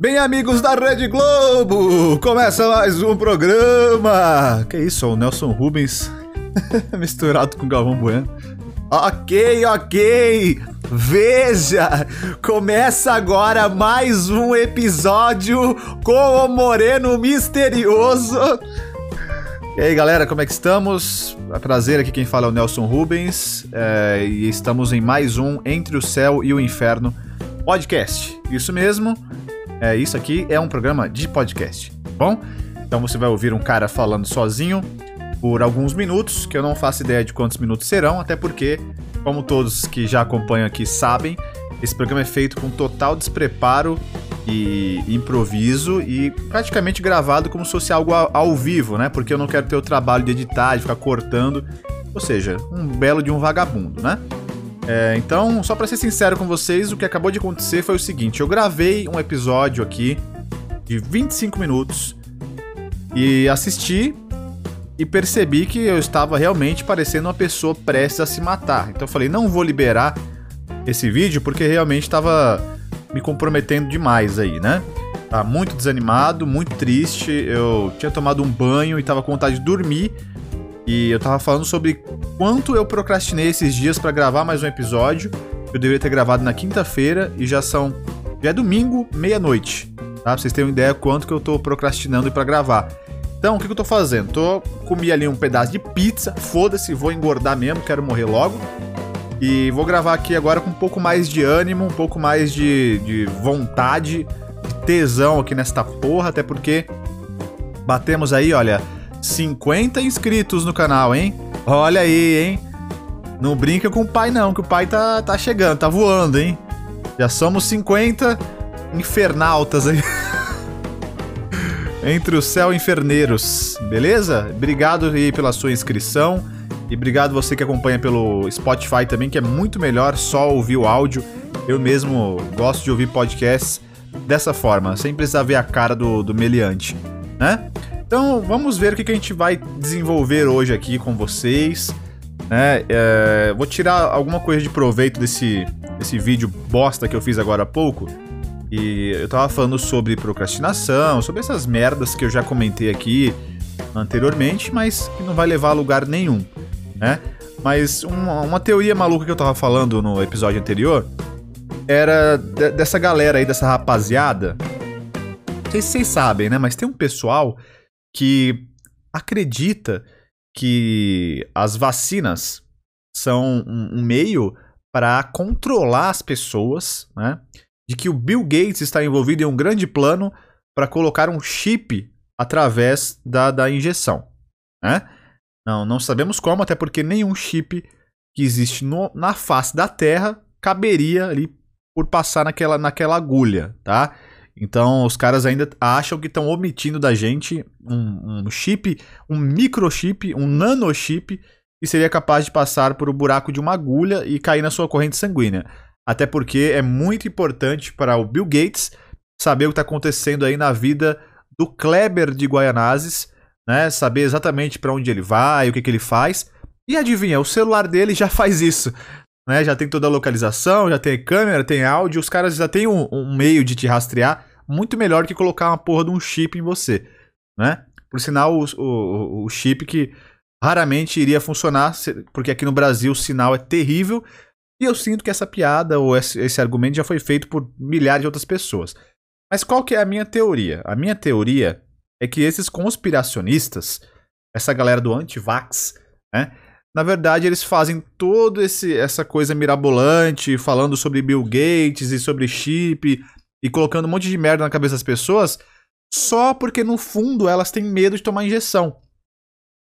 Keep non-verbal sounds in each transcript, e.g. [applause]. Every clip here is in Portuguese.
Bem, amigos da Rede Globo, começa mais um programa. Que isso, o Nelson Rubens [laughs] misturado com Galvão Bueno. Ok, ok. Veja, começa agora mais um episódio com o Moreno Misterioso. E aí, galera, como é que estamos? É prazer, aqui quem fala é o Nelson Rubens é, e estamos em mais um Entre o Céu e o Inferno podcast. Isso mesmo. É, isso aqui é um programa de podcast, tá bom? Então você vai ouvir um cara falando sozinho por alguns minutos, que eu não faço ideia de quantos minutos serão, até porque, como todos que já acompanham aqui sabem, esse programa é feito com total despreparo e improviso e praticamente gravado como se fosse algo ao, ao vivo, né? Porque eu não quero ter o trabalho de editar, de ficar cortando, ou seja, um belo de um vagabundo, né? É, então, só para ser sincero com vocês, o que acabou de acontecer foi o seguinte: eu gravei um episódio aqui de 25 minutos e assisti e percebi que eu estava realmente parecendo uma pessoa prestes a se matar. Então eu falei, não vou liberar esse vídeo porque realmente estava me comprometendo demais aí, né? Tá muito desanimado, muito triste. Eu tinha tomado um banho e tava com vontade de dormir. E eu tava falando sobre quanto eu procrastinei esses dias para gravar mais um episódio. Eu deveria ter gravado na quinta-feira e já são. Já é domingo, meia-noite. Tá? Pra vocês terem uma ideia quanto que eu tô procrastinando para gravar. Então, o que, que eu tô fazendo? Tô comi ali um pedaço de pizza, foda-se, vou engordar mesmo, quero morrer logo. E vou gravar aqui agora com um pouco mais de ânimo, um pouco mais de, de vontade, de tesão aqui nesta porra, até porque batemos aí, olha, 50 inscritos no canal, hein? Olha aí, hein? Não brinca com o pai não, que o pai tá, tá chegando, tá voando, hein? Já somos 50 infernautas aí. [laughs] Entre o céu e inferneiros, beleza? Obrigado aí pela sua inscrição. E obrigado você que acompanha pelo Spotify também, que é muito melhor só ouvir o áudio. Eu mesmo gosto de ouvir podcasts dessa forma, sem precisar ver a cara do, do meliante, né? Então vamos ver o que, que a gente vai desenvolver hoje aqui com vocês. Né? É, vou tirar alguma coisa de proveito desse, desse vídeo bosta que eu fiz agora há pouco. E eu tava falando sobre procrastinação, sobre essas merdas que eu já comentei aqui anteriormente, mas que não vai levar a lugar nenhum né? Mas uma, uma teoria maluca que eu tava falando no episódio anterior era de, dessa galera aí, dessa rapaziada. Não sei se vocês sabem, né? Mas tem um pessoal que acredita que as vacinas são um, meio para controlar as pessoas, né? De que o Bill Gates está envolvido em um grande plano para colocar um chip através da, da injeção, né? Não, não sabemos como, até porque nenhum chip que existe no, na face da Terra caberia ali por passar naquela, naquela agulha, tá? Então os caras ainda acham que estão omitindo da gente um, um, chip, um microchip, um nanochip que seria capaz de passar por o buraco de uma agulha e cair na sua corrente sanguínea. Até porque é muito importante para o Bill Gates saber o que está acontecendo aí na vida do Kleber de Guaianazes, né? Saber exatamente para onde ele vai, o que, que ele faz. E adivinha, o celular dele já faz isso. Né? Já tem toda a localização, já tem câmera, tem áudio, os caras já têm um, um meio de te rastrear muito melhor que colocar uma porra de um chip em você, né? Por sinal, o, o, o chip que raramente iria funcionar, porque aqui no Brasil o sinal é terrível, e eu sinto que essa piada ou esse, esse argumento já foi feito por milhares de outras pessoas. Mas qual que é a minha teoria? A minha teoria é que esses conspiracionistas, essa galera do anti-vax, né? Na verdade, eles fazem toda essa coisa mirabolante, falando sobre Bill Gates e sobre chip e colocando um monte de merda na cabeça das pessoas, só porque no fundo elas têm medo de tomar injeção.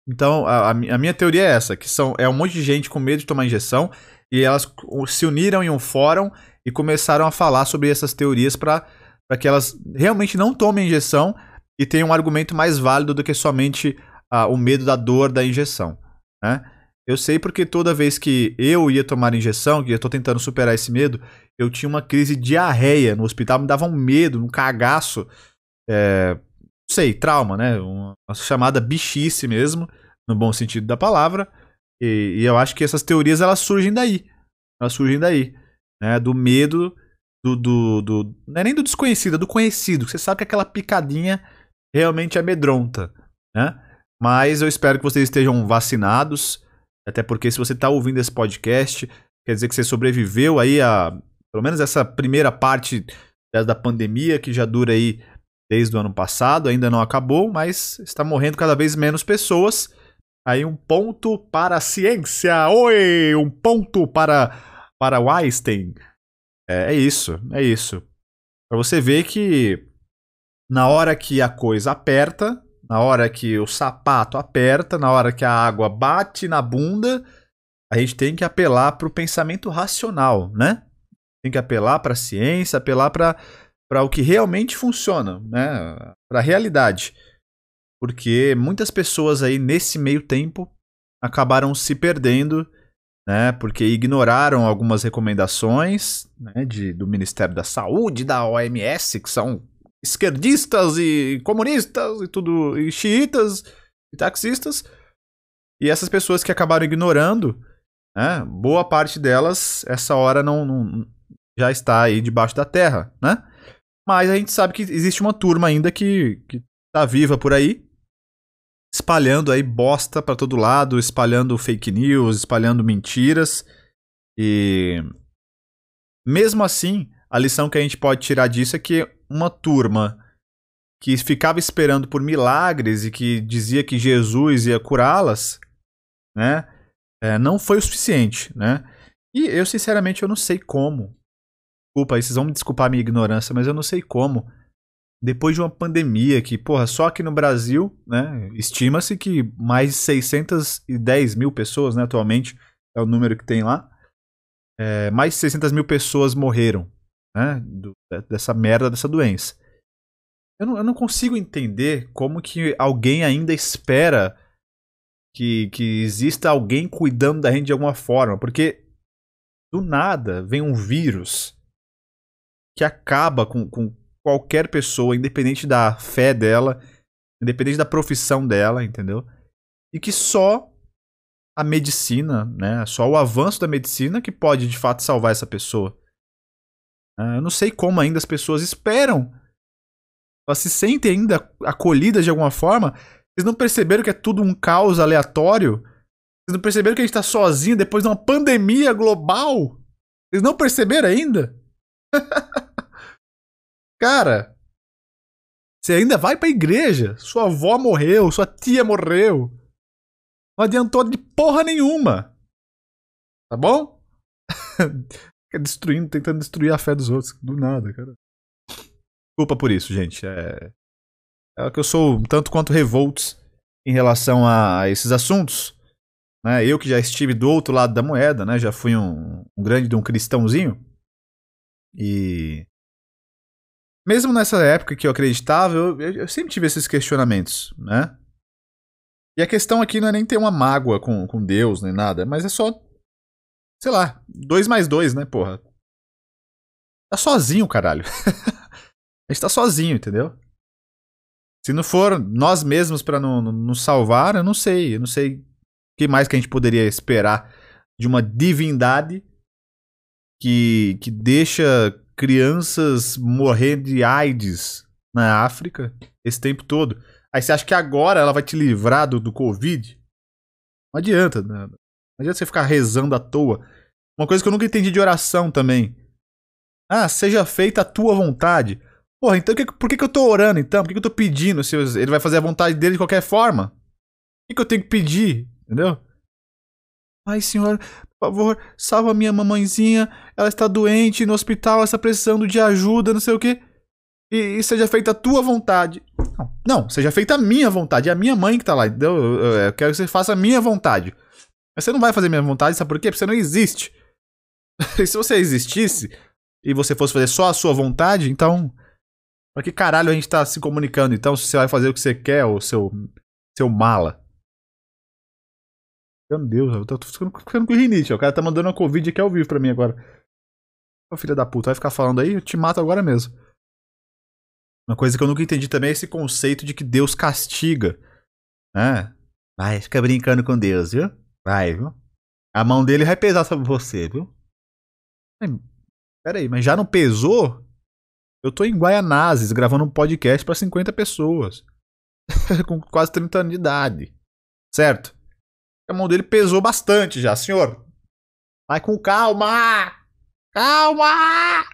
Então, a, a minha teoria é essa, que são é um monte de gente com medo de tomar injeção e elas se uniram em um fórum e começaram a falar sobre essas teorias para que elas realmente não tomem injeção e tem um argumento mais válido do que somente ah, o medo da dor da injeção. Né? Eu sei porque toda vez que eu ia tomar injeção, que eu estou tentando superar esse medo, eu tinha uma crise de diarreia no hospital, me dava um medo, um cagaço. É, não sei, trauma, né? Uma, uma chamada bichice mesmo, no bom sentido da palavra. E, e, eu acho que essas teorias elas surgem daí. Elas surgem daí. Né? Do medo do, do, do, Não é nem do desconhecido, é do conhecido. Você sabe que aquela picadinha realmente amedronta, né? Mas eu espero que vocês estejam vacinados. Até porque se você está ouvindo esse podcast, quer dizer que você sobreviveu aí a. Pelo menos essa primeira parte da pandemia, que já dura aí desde o ano passado, ainda não acabou, mas está morrendo cada vez menos pessoas. Aí um ponto para a ciência. Oi! Um ponto para, para Einstein. É, é isso, é isso. Para você ver que na hora que a coisa aperta, na hora que o sapato aperta, na hora que a água bate na bunda, a gente tem que apelar para o pensamento racional, né? Tem que apelar para a ciência, apelar para o que realmente funciona, né? Para a realidade. Porque muitas pessoas aí nesse meio tempo acabaram se perdendo né? Porque ignoraram algumas recomendações né, de, do Ministério da Saúde, da OMS, que são esquerdistas e comunistas e tudo, e xiitas e taxistas. E essas pessoas que acabaram ignorando, né, boa parte delas, essa hora não, não já está aí debaixo da terra, né? Mas a gente sabe que existe uma turma ainda que, que tá viva por aí, espalhando aí bosta para todo lado, espalhando fake news, espalhando mentiras. E mesmo assim, a lição que a gente pode tirar disso é que uma turma que ficava esperando por milagres e que dizia que Jesus ia curá-las, né, é, não foi o suficiente, né? E eu sinceramente eu não sei como. Desculpa, aí vocês vão me desculpar a minha ignorância, mas eu não sei como depois de uma pandemia que, porra, só aqui no Brasil, né, estima-se que mais de 610 mil pessoas, né, atualmente, é o número que tem lá, é, mais de 600 mil pessoas morreram, né, do, dessa merda, dessa doença. Eu não, eu não consigo entender como que alguém ainda espera que, que exista alguém cuidando da gente de alguma forma, porque do nada vem um vírus que acaba com, com qualquer pessoa, independente da fé dela, independente da profissão dela, entendeu? E que só a medicina, né, só o avanço da medicina que pode de fato salvar essa pessoa. É, eu não sei como ainda as pessoas esperam. Elas se sentem ainda acolhidas de alguma forma. Vocês não perceberam que é tudo um caos aleatório? Vocês não perceberam que a gente tá sozinho depois de uma pandemia global? Vocês não perceberam ainda? [laughs] Cara, você ainda vai pra igreja. Sua avó morreu, sua tia morreu. Não adiantou de porra nenhuma. Tá bom? [laughs] destruindo, tentando destruir a fé dos outros. Do nada, cara. Desculpa por isso, gente. É, é que eu sou tanto quanto revoltos em relação a, a esses assuntos. Né? Eu que já estive do outro lado da moeda, né? Já fui um, um grande de um cristãozinho. E mesmo nessa época que eu acreditava, eu, eu, sempre tive esses questionamentos, né? E a questão aqui não é nem ter uma mágoa com, com Deus, nem nada, mas é só, sei lá, dois mais dois, né, porra? Tá sozinho, caralho. [laughs] a gente tá sozinho, entendeu? Se não for nós mesmos para nos salvar, eu não sei. Eu não sei o que mais que a gente poderia esperar de uma divindade que, que deixa crianças morrendo de AIDS na África esse tempo todo. Aí você acha que agora ela vai te livrar do, do Covid? Não adianta, né? Não adianta você ficar rezando à toa. Uma coisa que eu nunca entendi de oração também. Ah, seja feita a tua vontade. Porra, então por que, que eu tô orando então? Por que, que eu tô pedindo se ele vai fazer a vontade dele de qualquer forma? Por que, que eu tenho que pedir? Entendeu? Ai, senhor, por favor, salva minha mamãezinha. Ela está doente no hospital, ela está precisando de ajuda, não sei o quê. E, e, seja feita a tua vontade. Não, não, seja feita a minha vontade. É a minha mãe que está lá. Eu, eu, eu, quero que você faça a minha vontade. Mas você não vai fazer minha vontade, sabe por quê? Porque você não existe. [laughs] e se você existisse e você fosse fazer só a sua vontade, então. Pra que caralho a gente tá se comunicando então se você vai fazer o que você quer, ou seu, seu mala? Meu Deus, eu tô ficando, ficando com rinite. O cara tá mandando uma Covid aqui ao vivo pra mim agora. Ô filha da puta, vai ficar falando aí? Eu te mato agora mesmo. Uma coisa que eu nunca entendi também é esse conceito de que Deus castiga. Né? Vai, fica brincando com Deus, viu? Vai, viu? A mão dele vai pesar sobre você, viu? Pera aí, mas já não pesou? Eu tô em Guaianazes gravando um podcast para 50 pessoas. [laughs] com quase 30 anos de idade. Certo? A mão dele pesou bastante já, senhor. Vai com calma! Calma!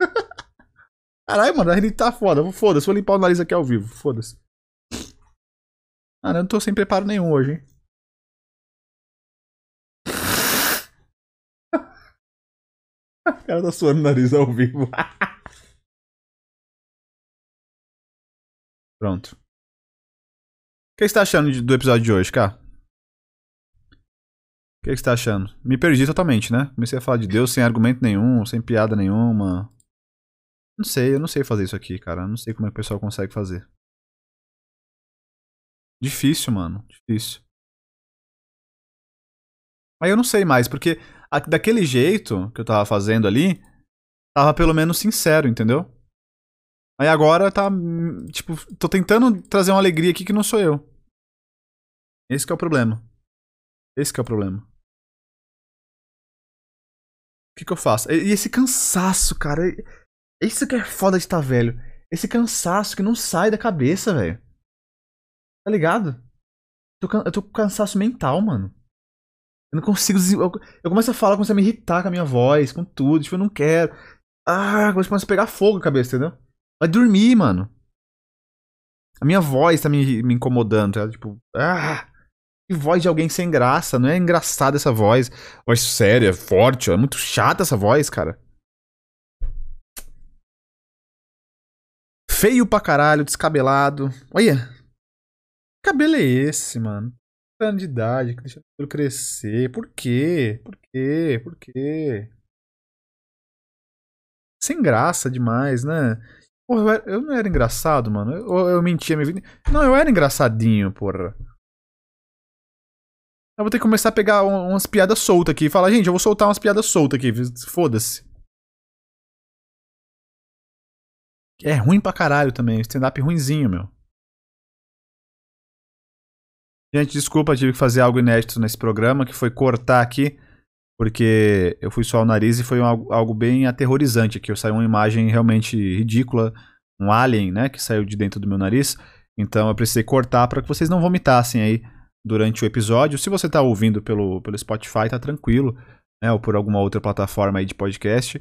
[laughs] Caralho, mano, a gente tá foda. Foda-se, vou limpar o nariz aqui ao vivo. Foda-se. Ah, eu não tô sem preparo nenhum hoje, hein? O cara tá suando o nariz ao vivo. [laughs] Pronto. O que você tá achando do episódio de hoje, cara? O que você tá achando? Me perdi totalmente, né? Comecei a falar de Deus sem argumento nenhum, sem piada nenhuma. Não sei, eu não sei fazer isso aqui, cara. Eu não sei como é que o pessoal consegue fazer. Difícil, mano. Difícil. Aí eu não sei mais, porque daquele jeito que eu tava fazendo ali, tava pelo menos sincero, entendeu? Aí agora tá. Tipo, tô tentando trazer uma alegria aqui que não sou eu. Esse é o problema. Esse é o problema. O que, que eu faço? E esse cansaço, cara. Isso que é foda de estar tá velho. Esse cansaço que não sai da cabeça, velho. Tá ligado? Eu tô, eu tô com cansaço mental, mano. Eu não consigo. Eu, eu começo a falar, começo a me irritar com a minha voz, com tudo. Tipo, eu não quero. Ah, começa a pegar fogo na cabeça, entendeu? Vai dormir, mano. A minha voz tá me, me incomodando, tá? Tipo, ah. Que voz de alguém sem graça. Não é engraçada essa voz. Voz séria, forte, ó. É muito chata essa voz, cara. Feio pra caralho, descabelado. Olha. Que cabelo é esse, mano? Anos de idade, que deixa o cabelo crescer. Por quê? Por quê? Por quê? Sem graça demais, né? Porra, eu, era, eu não era engraçado, mano. Eu, eu, mentia minha vida. Não, eu era engraçadinho, porra. Eu vou ter que começar a pegar umas piadas soltas aqui e falar, gente, eu vou soltar umas piadas soltas aqui. Foda-se. É ruim pra caralho também. Stand-up ruinzinho, meu. Gente, desculpa, tive que fazer algo inédito nesse programa, que foi cortar aqui, porque eu fui só o nariz e foi um, algo bem aterrorizante aqui. Eu saí uma imagem realmente ridícula, um alien, né, que saiu de dentro do meu nariz. Então eu precisei cortar para que vocês não vomitassem aí durante o episódio. Se você tá ouvindo pelo, pelo Spotify, tá tranquilo, né, ou por alguma outra plataforma aí de podcast,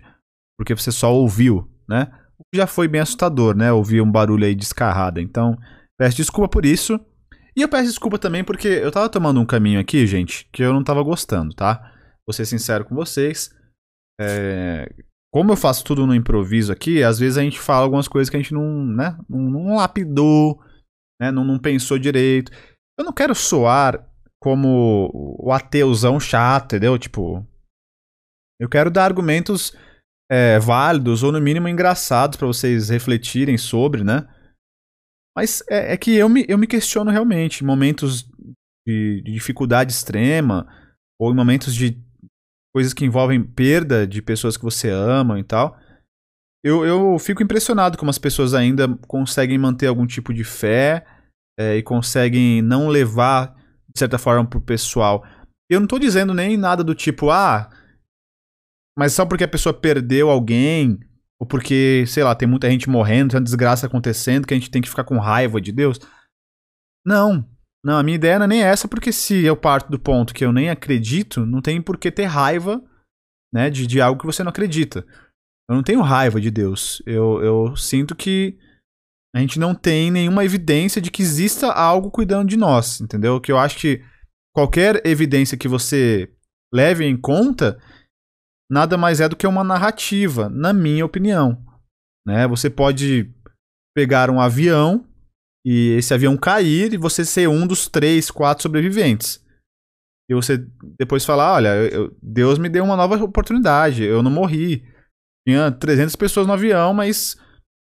porque você só ouviu, né? já foi bem assustador, né? Ouvir um barulho aí descarrado. Então, peço desculpa por isso. E eu peço desculpa também porque eu tava tomando um caminho aqui, gente, que eu não tava gostando, tá? Vou ser sincero com vocês. É... Como eu faço tudo no improviso aqui, às vezes a gente fala algumas coisas que a gente não, né, não, não lapidou, né, não, não pensou direito. Eu não quero soar como o ateuzão chato, entendeu? Tipo, eu quero dar argumentos é, válidos ou no mínimo engraçados para vocês refletirem sobre, né? Mas é, é, que eu me, eu me questiono realmente, em momentos de, de dificuldade extrema ou em momentos de coisas que envolvem perda de pessoas que você ama e tal. Eu, eu fico impressionado como as pessoas ainda conseguem manter algum tipo de fé é, e conseguem não levar, de certa forma, pro pessoal. Eu não tô dizendo nem nada do tipo, ah, mas só porque a pessoa perdeu alguém, ou porque, sei lá, tem muita gente morrendo, tem uma desgraça acontecendo, que a gente tem que ficar com raiva de Deus. Não. Não, a minha ideia não é nem essa, porque se eu parto do ponto que eu nem acredito, não tem por que ter raiva né, de, de algo que você não acredita. Eu não tenho raiva de Deus. Eu, eu sinto que a gente não tem nenhuma evidência de que exista algo cuidando de nós, entendeu? Que eu acho que qualquer evidência que você leve em conta nada mais é do que uma narrativa, na minha opinião. Né? Você pode pegar um avião e esse avião cair e você ser um dos três, quatro sobreviventes. E você depois falar, olha, eu, Deus me deu uma nova oportunidade, eu não morri. Tinha 300 pessoas no avião, mas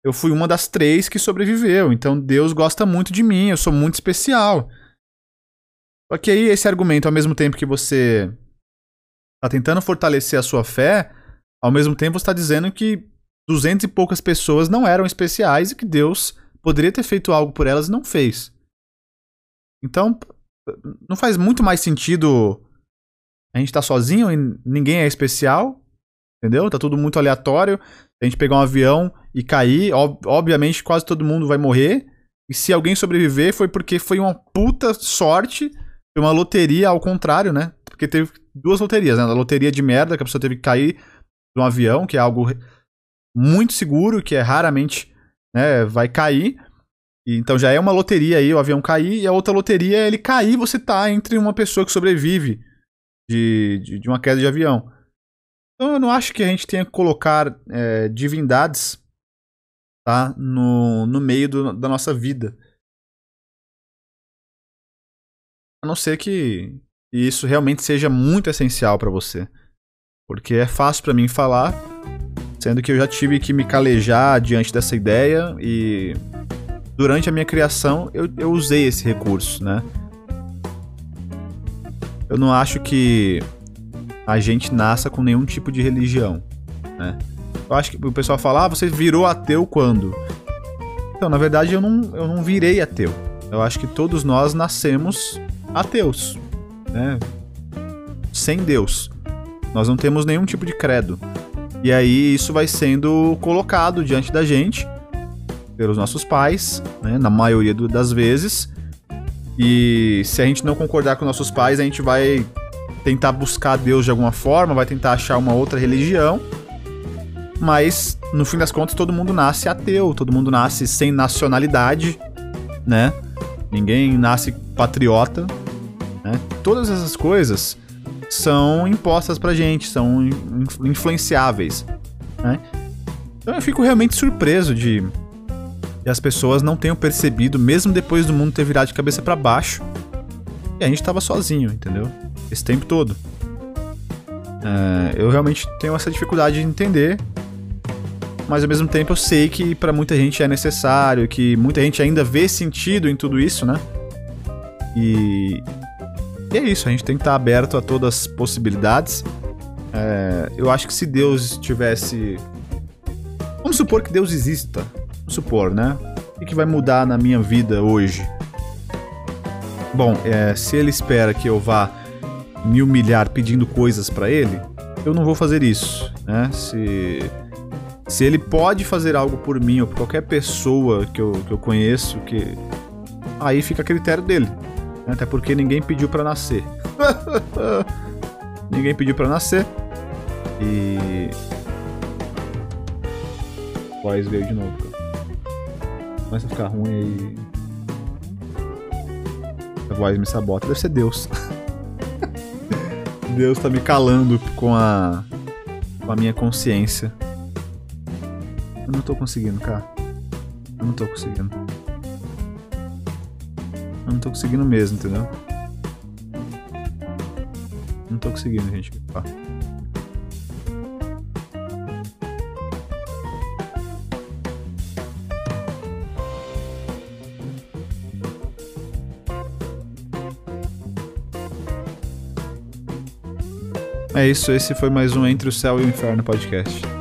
eu fui uma das três que sobreviveu. Então Deus gosta muito de mim, eu sou muito especial. Só que aí esse argumento, ao mesmo tempo que você tá tentando fortalecer a sua fé, ao mesmo tempo você está dizendo que duzentas e poucas pessoas não eram especiais e que Deus poderia ter feito algo por elas e não fez. Então, não faz muito mais sentido a gente estar tá sozinho e ninguém é especial entendeu? Tá tudo muito aleatório. A gente pegar um avião e cair, ob obviamente quase todo mundo vai morrer. E se alguém sobreviver, foi porque foi uma puta sorte, foi uma loteria ao contrário, né? Porque teve duas loterias, né? A loteria de merda, que a pessoa teve que cair de um avião, que é algo muito seguro, que é raramente né, vai cair. Então já é uma loteria aí o avião cair, e a outra loteria é ele cair você tá entre uma pessoa que sobrevive de, de, de uma queda de avião. Então eu não acho que a gente tenha que colocar é, divindades tá, no, no meio do, da nossa vida. A não ser que isso realmente seja muito essencial para você. Porque é fácil para mim falar, sendo que eu já tive que me calejar diante dessa ideia e durante a minha criação eu, eu usei esse recurso, né? Eu não acho que a gente nasça com nenhum tipo de religião, né? Eu acho que o pessoal fala, ah, você virou ateu quando? Então, na verdade, eu não, eu não virei ateu. Eu acho que todos nós nascemos ateus, né? Sem Deus. Nós não temos nenhum tipo de credo. E aí isso vai sendo colocado diante da gente pelos nossos pais, né, na maioria do, das vezes. E se a gente não concordar com nossos pais, a gente vai tentar buscar Deus de alguma forma, vai tentar achar uma outra religião. Mas no fim das contas todo mundo nasce ateu, todo mundo nasce sem nacionalidade, né? Ninguém nasce patriota? Todas essas coisas são impostas pra gente, são influenciáveis, né? Então eu fico realmente surpreso de e as pessoas não tenham percebido, mesmo depois do mundo ter virado de cabeça para baixo, e a gente tava sozinho, entendeu? Esse tempo todo. É, eu realmente tenho essa dificuldade de entender, mas ao mesmo tempo eu sei que para muita gente é necessário, que muita gente ainda vê sentido em tudo isso, né? E, e é isso, a gente tem que estar aberto a todas as possibilidades. É, eu acho que se Deus tivesse. Vamos supor que Deus exista, supor, né? O que vai mudar na minha vida hoje? Bom, é, se ele espera que eu vá me humilhar pedindo coisas para ele, eu não vou fazer isso, né? Se, se ele pode fazer algo por mim ou por qualquer pessoa que eu, que eu conheço, que aí fica a critério dele. Até porque ninguém pediu para nascer. [laughs] ninguém pediu para nascer. E. Voz veio de novo, cara começa a ficar ruim aí. A voz me sabota. Deve ser Deus. [laughs] Deus tá me calando com a. com a minha consciência. Eu não tô conseguindo, cara. Eu não tô conseguindo. Eu não tô conseguindo mesmo, entendeu? Não tô conseguindo, gente. Ah. É isso, esse foi mais um Entre o Céu e o Inferno podcast.